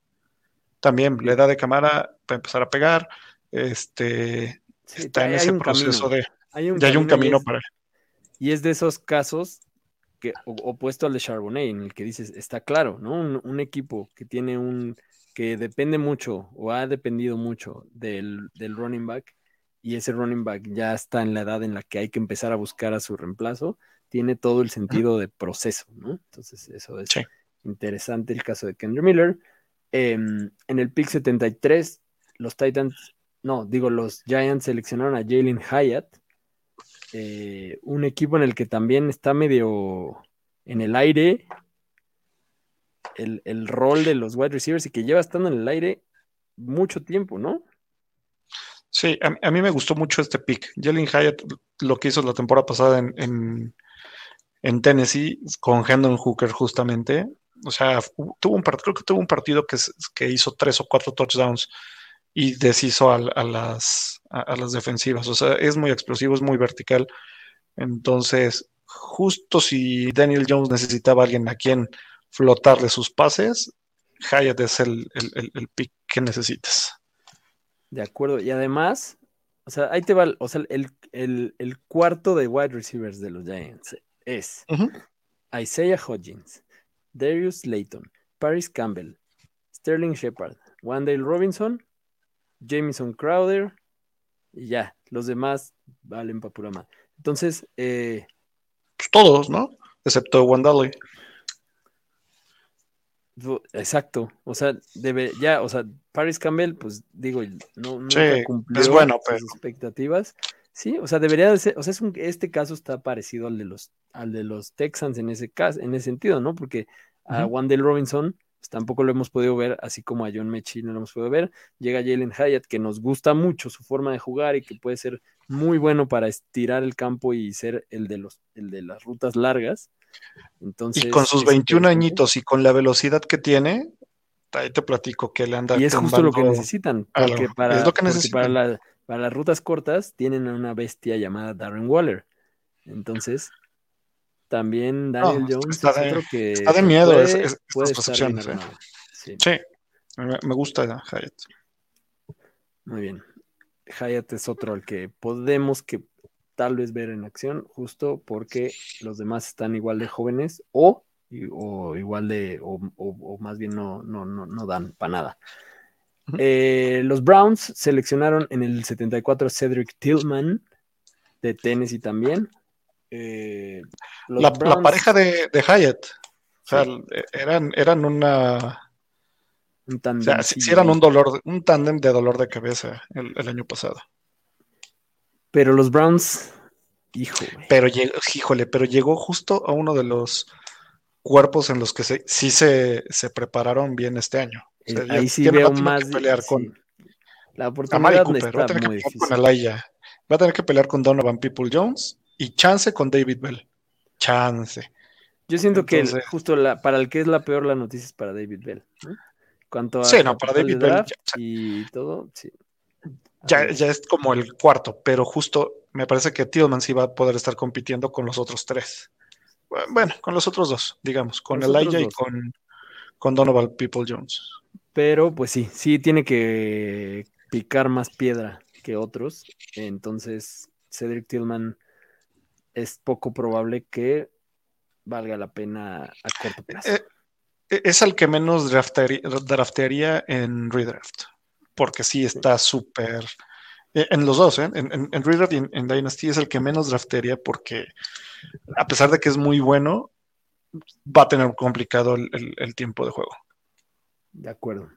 También la edad de cámara para empezar a pegar, este, Sí, está en ese proceso camino, de, hay un ya hay un camino y camino es- para. Y es de esos casos que, opuesto al de Charbonnet, en el que dices, está claro, ¿no? Un, un equipo que tiene un, que depende mucho o ha dependido mucho del, del running back y ese running back ya está en la edad en la que hay que empezar a buscar a su reemplazo, tiene todo el sentido de proceso, ¿no? Entonces, eso es Sí. interesante el caso de Kendra Miller. Em, en el pick 73, los Titans, no, digo, los Giants seleccionaron a Jalen Hyatt, eh, un equipo en el que también está medio en el aire el, el rol de los wide receivers y que lleva estando en el aire mucho tiempo, ¿no? Sí, a, mí me gustó mucho este pick. Jalen Hyatt, lo que hizo la temporada pasada en, en, en Tennessee con Hendon Hooker justamente. O sea, tuvo un creo que tuvo un partido que, que hizo tres o cuatro touchdowns y deshizo a, a las, a, a las defensivas. O sea, es muy explosivo, es muy vertical. Entonces, justo si Daniel Jones necesitaba a alguien a quien flotarle sus pases, Hyatt es el, el, el, el pick que necesitas. De acuerdo. Y además, o sea, ahí te va, el- o sea, el, el- el cuarto de wide receivers de los Giants es. Isaiah Hodgins, Darius Layton, Paris Campbell, Sterling Shepard, Wandale Robinson, Jamison Crowder y ya, los demás valen para pura madre. Entonces, eh, Pues todos, ¿no? Excepto Wandale. exacto, o sea, debe, ya, o sea, Paris Campbell, pues digo, no, Sí, cumplió es bueno, sus pero- expectativas. Sí, o sea, debería de ser, o sea, es un- este caso está parecido al de los, al de los Texans en ese caso, en ese sentido, ¿no? Porque a Ujú. Wandale Robinson pues, tampoco lo hemos podido ver, así como a John Mechie no lo hemos podido ver. Llega Jalen Hyatt, que nos gusta mucho su forma de jugar y que puede ser muy bueno para estirar el campo y ser el de los, el de las rutas largas. Entonces, Y con sus es 21 interesante. añitos y con la velocidad que tiene, ahí te platico que le anda Y es justo lo que necesitan, porque Es para, lo que necesitan. para, la- para las rutas cortas tienen a una bestia llamada Darren Waller. Entonces, también Daniel No, Jones está es de- otro que está de que miedo puede, es- es- estas puede ¿eh? armado. Sí, Sí, me, gusta Hyatt. muy bien. Hyatt es otro al que podemos que tal vez ver en acción, justo porque los demás están igual de jóvenes o, o igual de, o, o- o más bien no, no, no, no dan para nada. Eh, los Browns seleccionaron en el 74 a Cedric Tillman de Tennessee también. Eh, La, pareja de, de Hyatt, o sea, Sí, eran, eran una... un O sea, sí, sí eran un dolor, un tándem de dolor de cabeza el, el año pasado. Pero los Browns, hijo. Pero llegó, híjole, pero llegó justo a uno de los cuerpos en los que se, sí se, se prepararon bien este año. O sea, Eh, ya ahí sí veo más. que pelear sí. con La Amari oportunidad Cooper, va a está tener que muy pelear difícil. con Alaya, va a tener que pelear con Donovan People Jones y chance con David Bell. Chance. Yo siento que el- justo la, para el que es la peor la noticia es para David Bell. Cuanto a Sí, no, para David Bell ya- y todo, sí. Ya, ya es como el cuarto, pero justo me parece que Tillman sí va a poder estar compitiendo con los otros tres. Bueno, con los otros dos, digamos, con otros Elijah y con, con Donovan People Jones. Pero pues sí, sí tiene que picar más piedra que otros. Entonces, Cedric Tillman es poco probable que valga la pena a corto plazo. Eh, eh, es al que menos draftearía, draftearía en redraft, porque sí está súper. eh, En los dos, ¿eh? en, en, en redraft y en, en Dynasty es el que menos draftearía porque, a pesar de que es muy bueno, va a tener complicado el, el- el tiempo de juego. De acuerdo.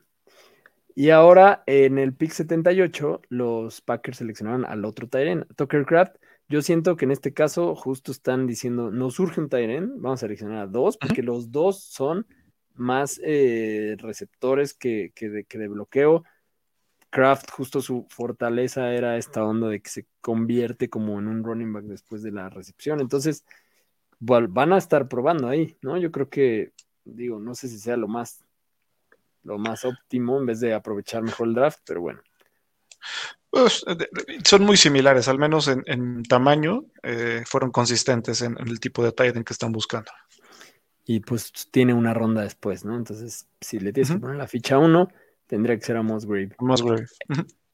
Y ahora en el pick 78, los Packers seleccionaron al otro Tyren, Tucker Craft. Yo siento que en este caso justo están diciendo, nos surge un Tyren, vamos a seleccionar a dos, porque los dos son más eh, receptores que, que de, que de bloqueo. Kraft, justo su fortaleza era esta onda de que se convierte como en un running back después de la recepción. Entonces, van a estar probando ahí, ¿no? Yo creo que, digo, no sé si sea lo más lo más óptimo en vez de aprovechar mejor el draft, pero bueno. Pues, de- son muy similares, al menos en, en tamaño, eh, fueron consistentes en, en el tipo de tight end que están buscando. Y pues tiene una ronda después, ¿no? Entonces, si le tienes que poner la ficha 1, tendría que ser a Musgrave. Musgrave.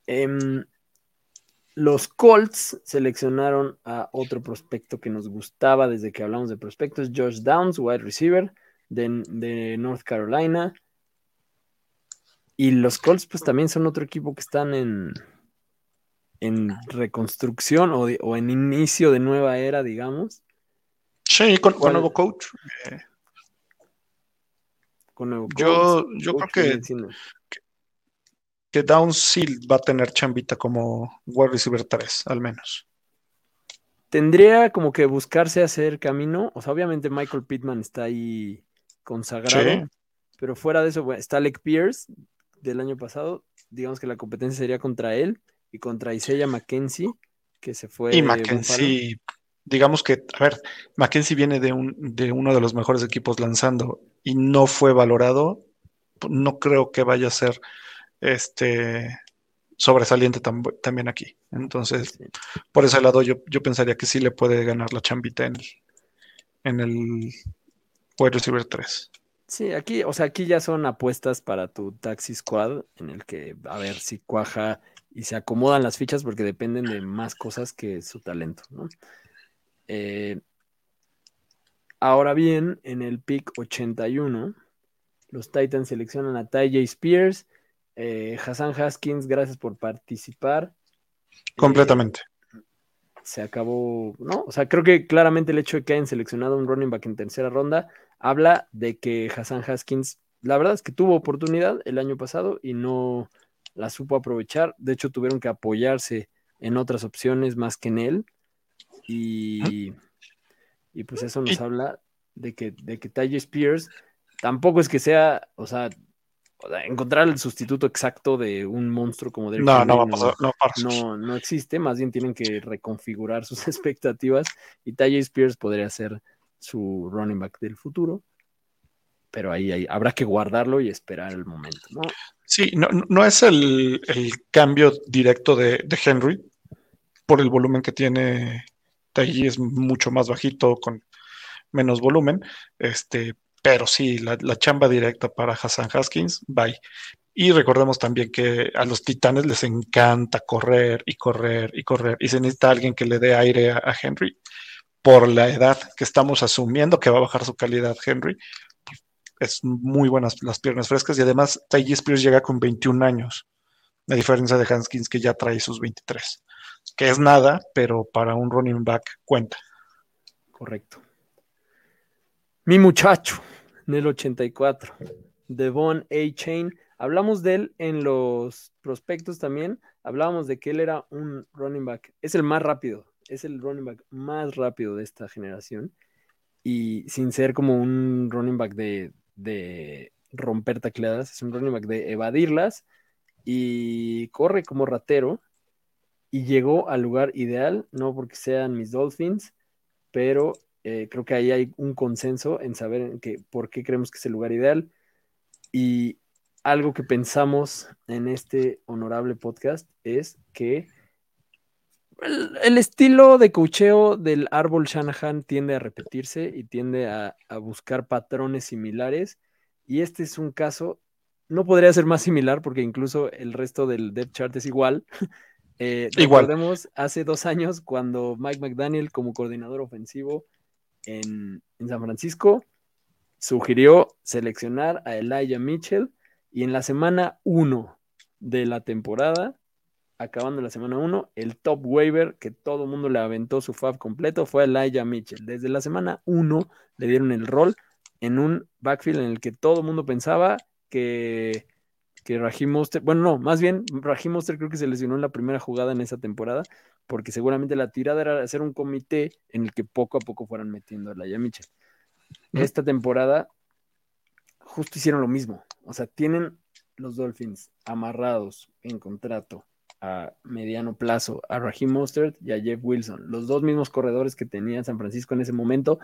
Em, los Colts seleccionaron a otro prospecto que nos gustaba desde que hablamos de prospectos, Josh Downs, wide receiver de, de North Carolina. Y los Colts, pues también son otro equipo que están en, en reconstrucción o, de- o en inicio de nueva era, digamos. Sí, con, nuevo coach. eh, Con nuevo Yo- coach, yo coach creo que- que Downs sí va a tener chambita como wide receiver 3, al menos. tendría como que buscarse hacer camino. O sea, obviamente Michael Pittman está ahí consagrado, Sí. pero fuera de eso, bueno, está Alec Pierce del año pasado. Digamos que la competencia sería contra él y contra Isaiah McKenzie, que se fue. Y de Mackenzie, digamos que, a ver, Mackenzie viene de, un, de uno de los mejores equipos lanzando y no fue valorado. No creo que vaya a ser este sobresaliente tam- también aquí. Entonces. Sí. por ese lado, yo, yo pensaría que sí le puede ganar la chambita en el, en el wide receiver 3. Sí, aquí, o sea, aquí ya son apuestas para tu taxi squad, en el que a ver si cuaja y se acomodan las fichas porque dependen de más cosas que su talento, ¿no? Eh, ahora bien, en el pick 81, los Titans seleccionan a Ty J. Spears, eh, Hassan Haskins, gracias por participar. Eh, Completamente. se acabó, ¿no? O sea, creo que claramente el hecho de que hayan seleccionado un running back en tercera ronda habla de que Hassan Haskins, la verdad es que tuvo oportunidad el año pasado y no la supo aprovechar. De hecho, tuvieron que apoyarse en otras opciones más que en él. Y, y pues eso nos habla de que, de que Spears tampoco es que sea, o sea, encontrar el sustituto exacto de un monstruo como Derrick No, no va a pasar. No, para- no, no existe, más bien tienen que reconfigurar sus expectativas y Tajay Spears podría ser su running back del futuro, pero ahí, habrá que guardarlo y esperar el momento, ¿no? Sí, no, es el, cambio directo de, Henry por el volumen que tiene. Ahí es mucho más bajito, con menos volumen. Este, pero sí, la, chamba directa para Hassan Haskins, bye. Y recordemos también que a los titanes les encanta correr y correr y correr. Y se necesita alguien que le dé aire a Henry. Por la edad que estamos asumiendo que va a bajar su calidad Henry, es muy buenas las piernas frescas y además Ty Spears llega con 21 años, a diferencia de Haskins que ya trae sus 23, que es nada, pero para un running back cuenta. Correcto. Mi muchacho, del 84, Devon A. Chain. Hablamos de él en los prospectos también. Hablábamos de que él era un running back. Es el más rápido. Es el running back más rápido de esta generación. Y sin ser como un running back de, de romper tacleadas, es un running back de evadirlas. Y corre como ratero. Y llegó al lugar ideal, no porque sean mis Dolphins, pero eh, creo que ahí hay un consenso en saber que, por qué creemos que es el lugar ideal. Y algo que pensamos en este honorable podcast es que el, el estilo de cocheo del árbol Shanahan tiende a repetirse y tiende a, a, buscar patrones similares. Y este es un caso, no podría ser más similar porque incluso el resto del depth chart es igual. Eh, Igual. Recordemos hace dos años cuando Mike McDaniel como coordinador ofensivo en, en, San Francisco sugirió seleccionar a Elijah Mitchell y en la semana 1 de la temporada, acabando la semana 1, el top waiver que todo el mundo le aventó su fab completo fue Elijah Mitchell. Desde la semana 1 le dieron el rol en un backfield en el que todo el mundo pensaba que que Raheem Mostert, bueno, no, más bien Raheem Mostert creo que se lesionó en la primera jugada en esa temporada, porque seguramente la tirada era hacer un comité en el que poco a poco fueran metiendo a Laia Mitchell. Esta temporada justo hicieron lo mismo, o sea, tienen los Dolphins amarrados en contrato a mediano plazo a Raheem Mostert y a Jeff Wilson, los dos mismos corredores que tenía San Francisco en ese momento,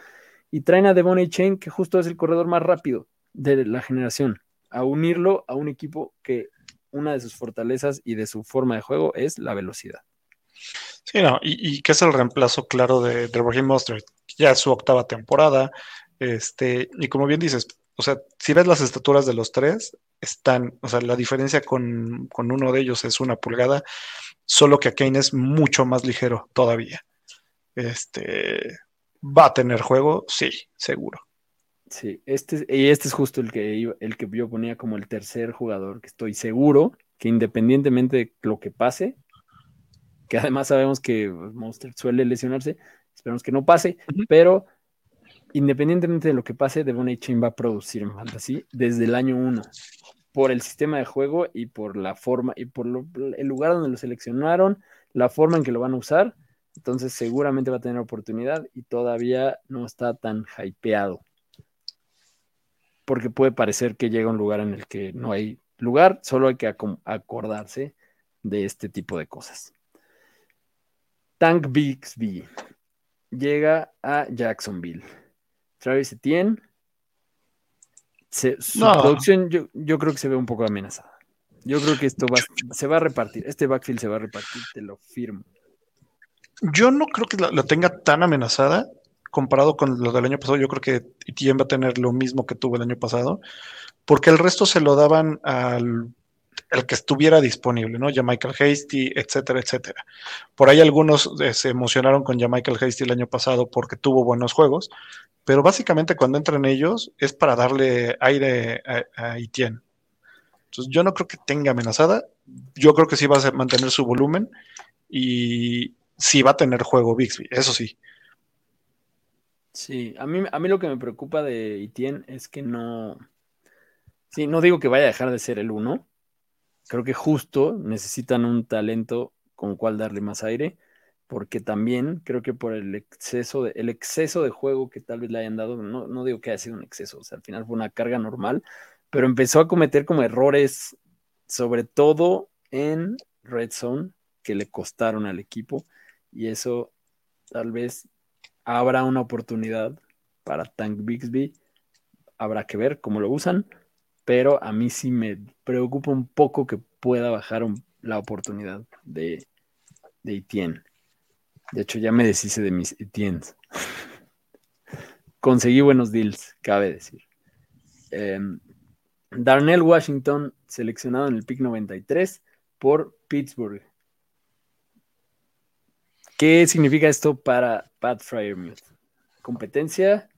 y traen a Devon Chain, que justo es el corredor más rápido de la generación a unirlo a un equipo que una de sus fortalezas y de su forma de juego es la velocidad. Sí, no, y, que es el reemplazo claro de, de Raheem Mostert, ya es su octava temporada, este, y como bien dices, o sea, si ves las estaturas de los tres, están, o sea, la diferencia con, con uno de ellos es una pulgada, solo que Kane es mucho más ligero todavía. Este, va a tener juego, sí, seguro. Sí, este, y este es justo el que, el que yo ponía como el tercer jugador, que estoy seguro que independientemente de lo que pase, que además sabemos que Monster suele lesionarse, esperemos que no pase, uh -huh. pero independientemente de lo que pase, Devon Chain va a producir en Fantasy desde el año 1, por el sistema de juego y por la forma, y por el lugar donde lo seleccionaron, la forma en que lo van a usar, entonces seguramente va a tener oportunidad y todavía no está tan hypeado porque puede parecer que llega a un lugar en el que no hay lugar, solo hay que acordarse de este tipo de cosas. Tank Bixby llega a Jacksonville. Travis Etienne, se, su no. producción yo, yo, creo que se ve un poco amenazada. Yo creo que esto va, se va a repartir, este backfield se va a repartir, te lo firmo. Yo no creo que la, la tenga tan amenazada, comparado con lo del año pasado, yo creo que Etienne va a tener lo mismo que tuvo el año pasado, porque el resto se lo daban al el que estuviera disponible, ¿no? Ya Michael Hasty, etcétera, etcétera. Por ahí algunos eh, se emocionaron con ya Michael Hasty el año pasado porque tuvo buenos juegos, pero básicamente cuando entran ellos es para darle aire a, a Etienne. Entonces yo no creo que tenga amenazada, yo creo que sí va a mantener su volumen y sí va a tener juego Bixby, eso sí. Sí, a mí, a mí lo que me preocupa de Etienne es que no. Sí, no digo que vaya a dejar de ser el uno. Creo que justo necesitan un talento con cuál darle más aire, porque también creo que por el exceso de, el exceso de juego que tal vez le hayan dado, no, no digo que haya sido un exceso, o sea, al final fue una carga normal, pero empezó a cometer como errores, sobre todo en Red Zone, que le costaron al equipo, y eso tal vez habrá una oportunidad para Tank Bixby, habrá que ver cómo lo usan, pero a mí sí me preocupa un poco que pueda bajar la oportunidad de, de Etienne. De hecho, ya me deshice de mis Etiennes. Conseguí buenos deals, cabe decir. Em, Darnell Washington, seleccionado en el pick 93 por Pittsburgh. ¿Qué significa esto para Pat Fryermuth? Competencia,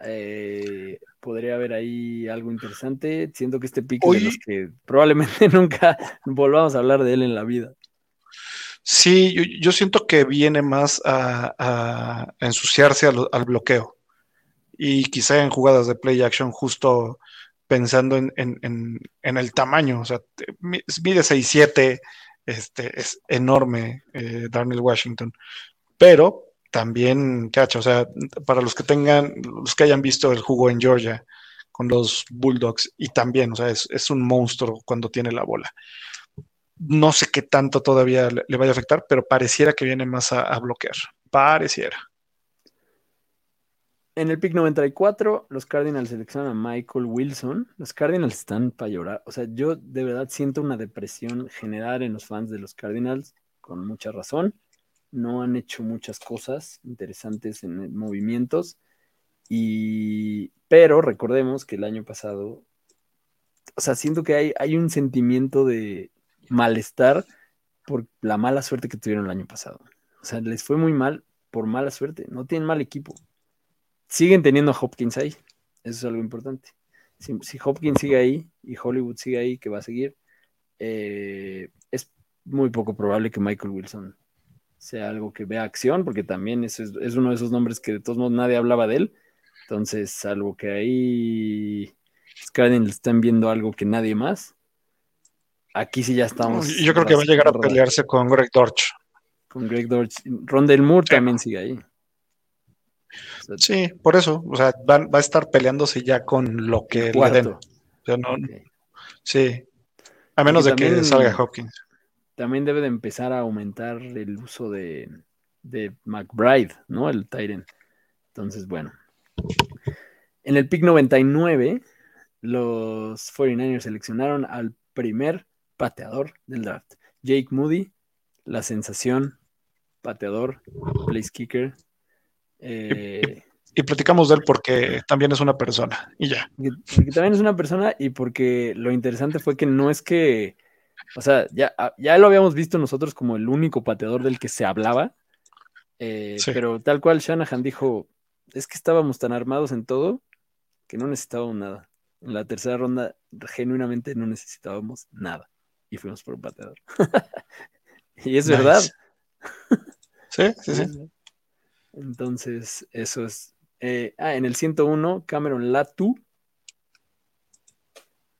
eh, podría haber ahí algo interesante. Siento que este pick es de los que probablemente nunca volvamos a hablar de él en la vida. Sí, yo, siento que viene más a, ensuciarse al, bloqueo y quizá en jugadas de play action justo pensando en, el tamaño, o sea, mide 6'7", este, es enorme eh, Darnell Washington, pero también cacha, o sea, para los que tengan, los que hayan visto el jugo en Georgia con los Bulldogs y también, o sea, es, un monstruo cuando tiene la bola. No sé qué tanto todavía le, vaya a afectar, pero pareciera que viene más a, bloquear. Pareciera. En el pick 94, los Cardinals seleccionan a Michael Wilson. Los Cardinals están para llorar. O sea, yo de verdad siento una depresión general en los fans de los Cardinals, con mucha razón no han hecho muchas cosas interesantes en movimientos. Y, pero recordemos que el año pasado, o sea, siento que hay, hay un sentimiento de malestar por la mala suerte que tuvieron el año pasado. O sea, les fue muy mal por mala suerte. No tienen mal equipo. Siguen teniendo a Hopkins ahí. Eso es algo importante. Si, Hopkins sigue ahí y Hollywood sigue ahí, que va a seguir, eh, es muy poco probable que Michael Wilson sea algo que vea acción, porque también es, es uno de esos nombres que de todos modos nadie hablaba de él. Entonces, algo que ahí le están viendo algo que nadie más. Aquí sí ya estamos. Yo creo que va a llegar a pelearse con Greg Dorch. Con Greg Dorch. Rondell Moore también sigue ahí. sí, por eso. O sea, va, a estar peleándose ya con lo que le den. O sea, no, Sí. A menos de que salga Hopkins también debe de empezar a aumentar el uso de, McBride, ¿no? El Tyren. Entonces, bueno. En el pick 99, los 49ers seleccionaron al primer pateador del draft. Jake Moody, la sensación, pateador, place kicker. Eh, y, platicamos de él porque también es una persona y ya. Porque también es una persona y porque lo interesante fue que no es que o sea, ya, ah, ya lo habíamos visto nosotros como el único pateador del que se hablaba, eh, pero tal cual Shanahan dijo, es que estábamos tan armados en todo que no necesitábamos nada. En la tercera ronda, genuinamente no necesitábamos nada. Y fuimos por un pateador. y es verdad. Sí, sí, sí. Entonces, eso es. Eh, ah, en el 101, Cameron Latu.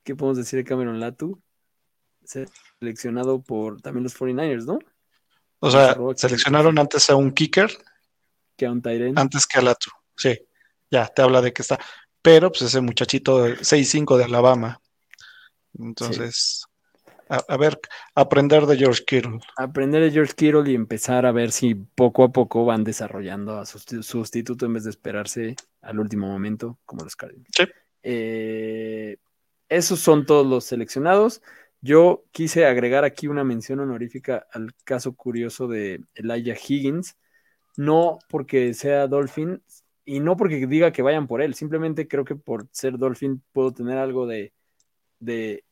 ¿Qué podemos decir de Cameron Latu? Seleccionado por también los 49ers, ¿no? O sea, seleccionaron antes a un kicker que a un Tyrant. Antes que a Latu. Sí, ya te habla de que está. Pero pues ese muchachito 6-5 de Alabama. Entonces, a, ver, aprender de George Kittle. Aprender de George Kittle y empezar a ver si poco a poco van desarrollando a su sustituto en vez de esperarse al último momento, como los Cardinals. Sí. Eh, esos son todos los seleccionados. Yo quise agregar aquí una mención honorífica al caso curioso de Elijah Higgins, no porque sea Dolphin y no porque diga que vayan por él, simplemente creo que por ser Dolphin puedo tener algo de,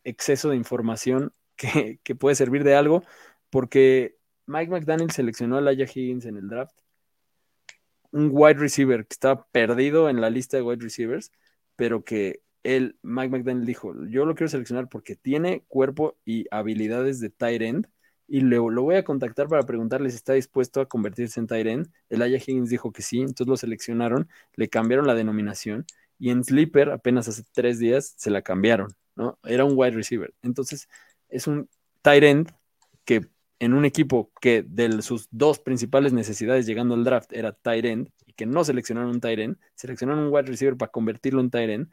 exceso de información que, que, puede servir de algo, porque Mike McDaniel seleccionó a Elijah Higgins en el draft, un wide receiver que estaba perdido en la lista de wide receivers, pero que el Mike McDaniel dijo, yo lo quiero seleccionar porque tiene cuerpo y habilidades de tight end y lo, lo voy a contactar para preguntarle si está dispuesto a convertirse en tight end. El Aya Higgins dijo que sí, entonces lo seleccionaron, le cambiaron la denominación y en Sleeper apenas hace tres días se la cambiaron, ¿no? Era un wide receiver. Entonces es un tight end que en un equipo que de sus dos principales necesidades llegando al draft era tight end y que no seleccionaron un tight end, seleccionaron un wide receiver para convertirlo en tight end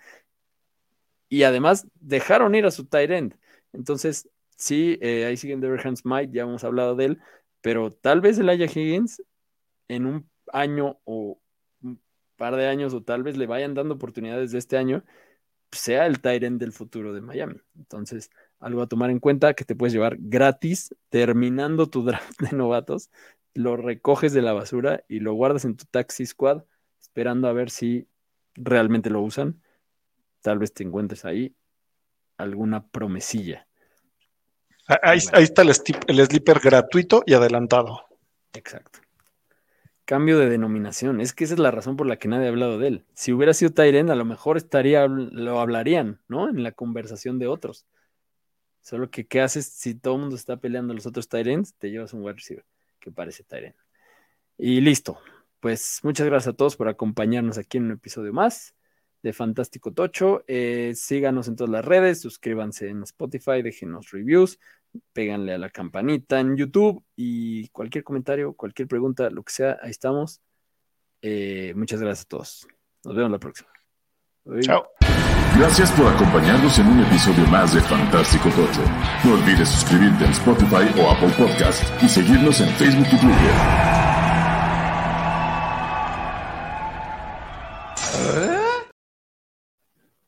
y además dejaron ir a su tight end. Entonces, sí, eh, ahí siguen Deverhand Smite, ya hemos hablado de él, pero tal vez el Aya Higgins en un año o un par de años o tal vez le vayan dando oportunidades de este año, sea el tight end del futuro de Miami. Entonces, algo a tomar en cuenta que te puedes llevar gratis terminando tu draft de novatos, lo recoges de la basura y lo guardas en tu taxi squad esperando a ver si realmente lo usan. Tal vez te encuentres ahí alguna promesilla. Ahí, está el, el slipper gratuito y adelantado. Exacto. Cambio de denominación. Es que esa es la razón por la que nadie ha hablado de él. Si hubiera sido Tyren, a lo mejor estaría, lo hablarían, ¿no? En la conversación de otros. Solo que, ¿qué haces si todo el mundo está peleando los otros Tyrants? Te llevas un wide receiver que parece Tyren. Y listo. Pues muchas gracias a todos por acompañarnos aquí en un episodio más de Fantástico Tocho. Eh, síganos en todas las redes, suscríbanse en Spotify, déjenos reviews, péganle a la campanita en YouTube y cualquier comentario, cualquier pregunta, lo que sea, ahí estamos. Eh, muchas gracias a todos. Nos vemos la próxima. Chao. Gracias por acompañarnos en un episodio más de Fantástico Tocho. No olvides suscribirte en Spotify o Apple Podcast y seguirnos en Facebook y Twitter. ¿Eh?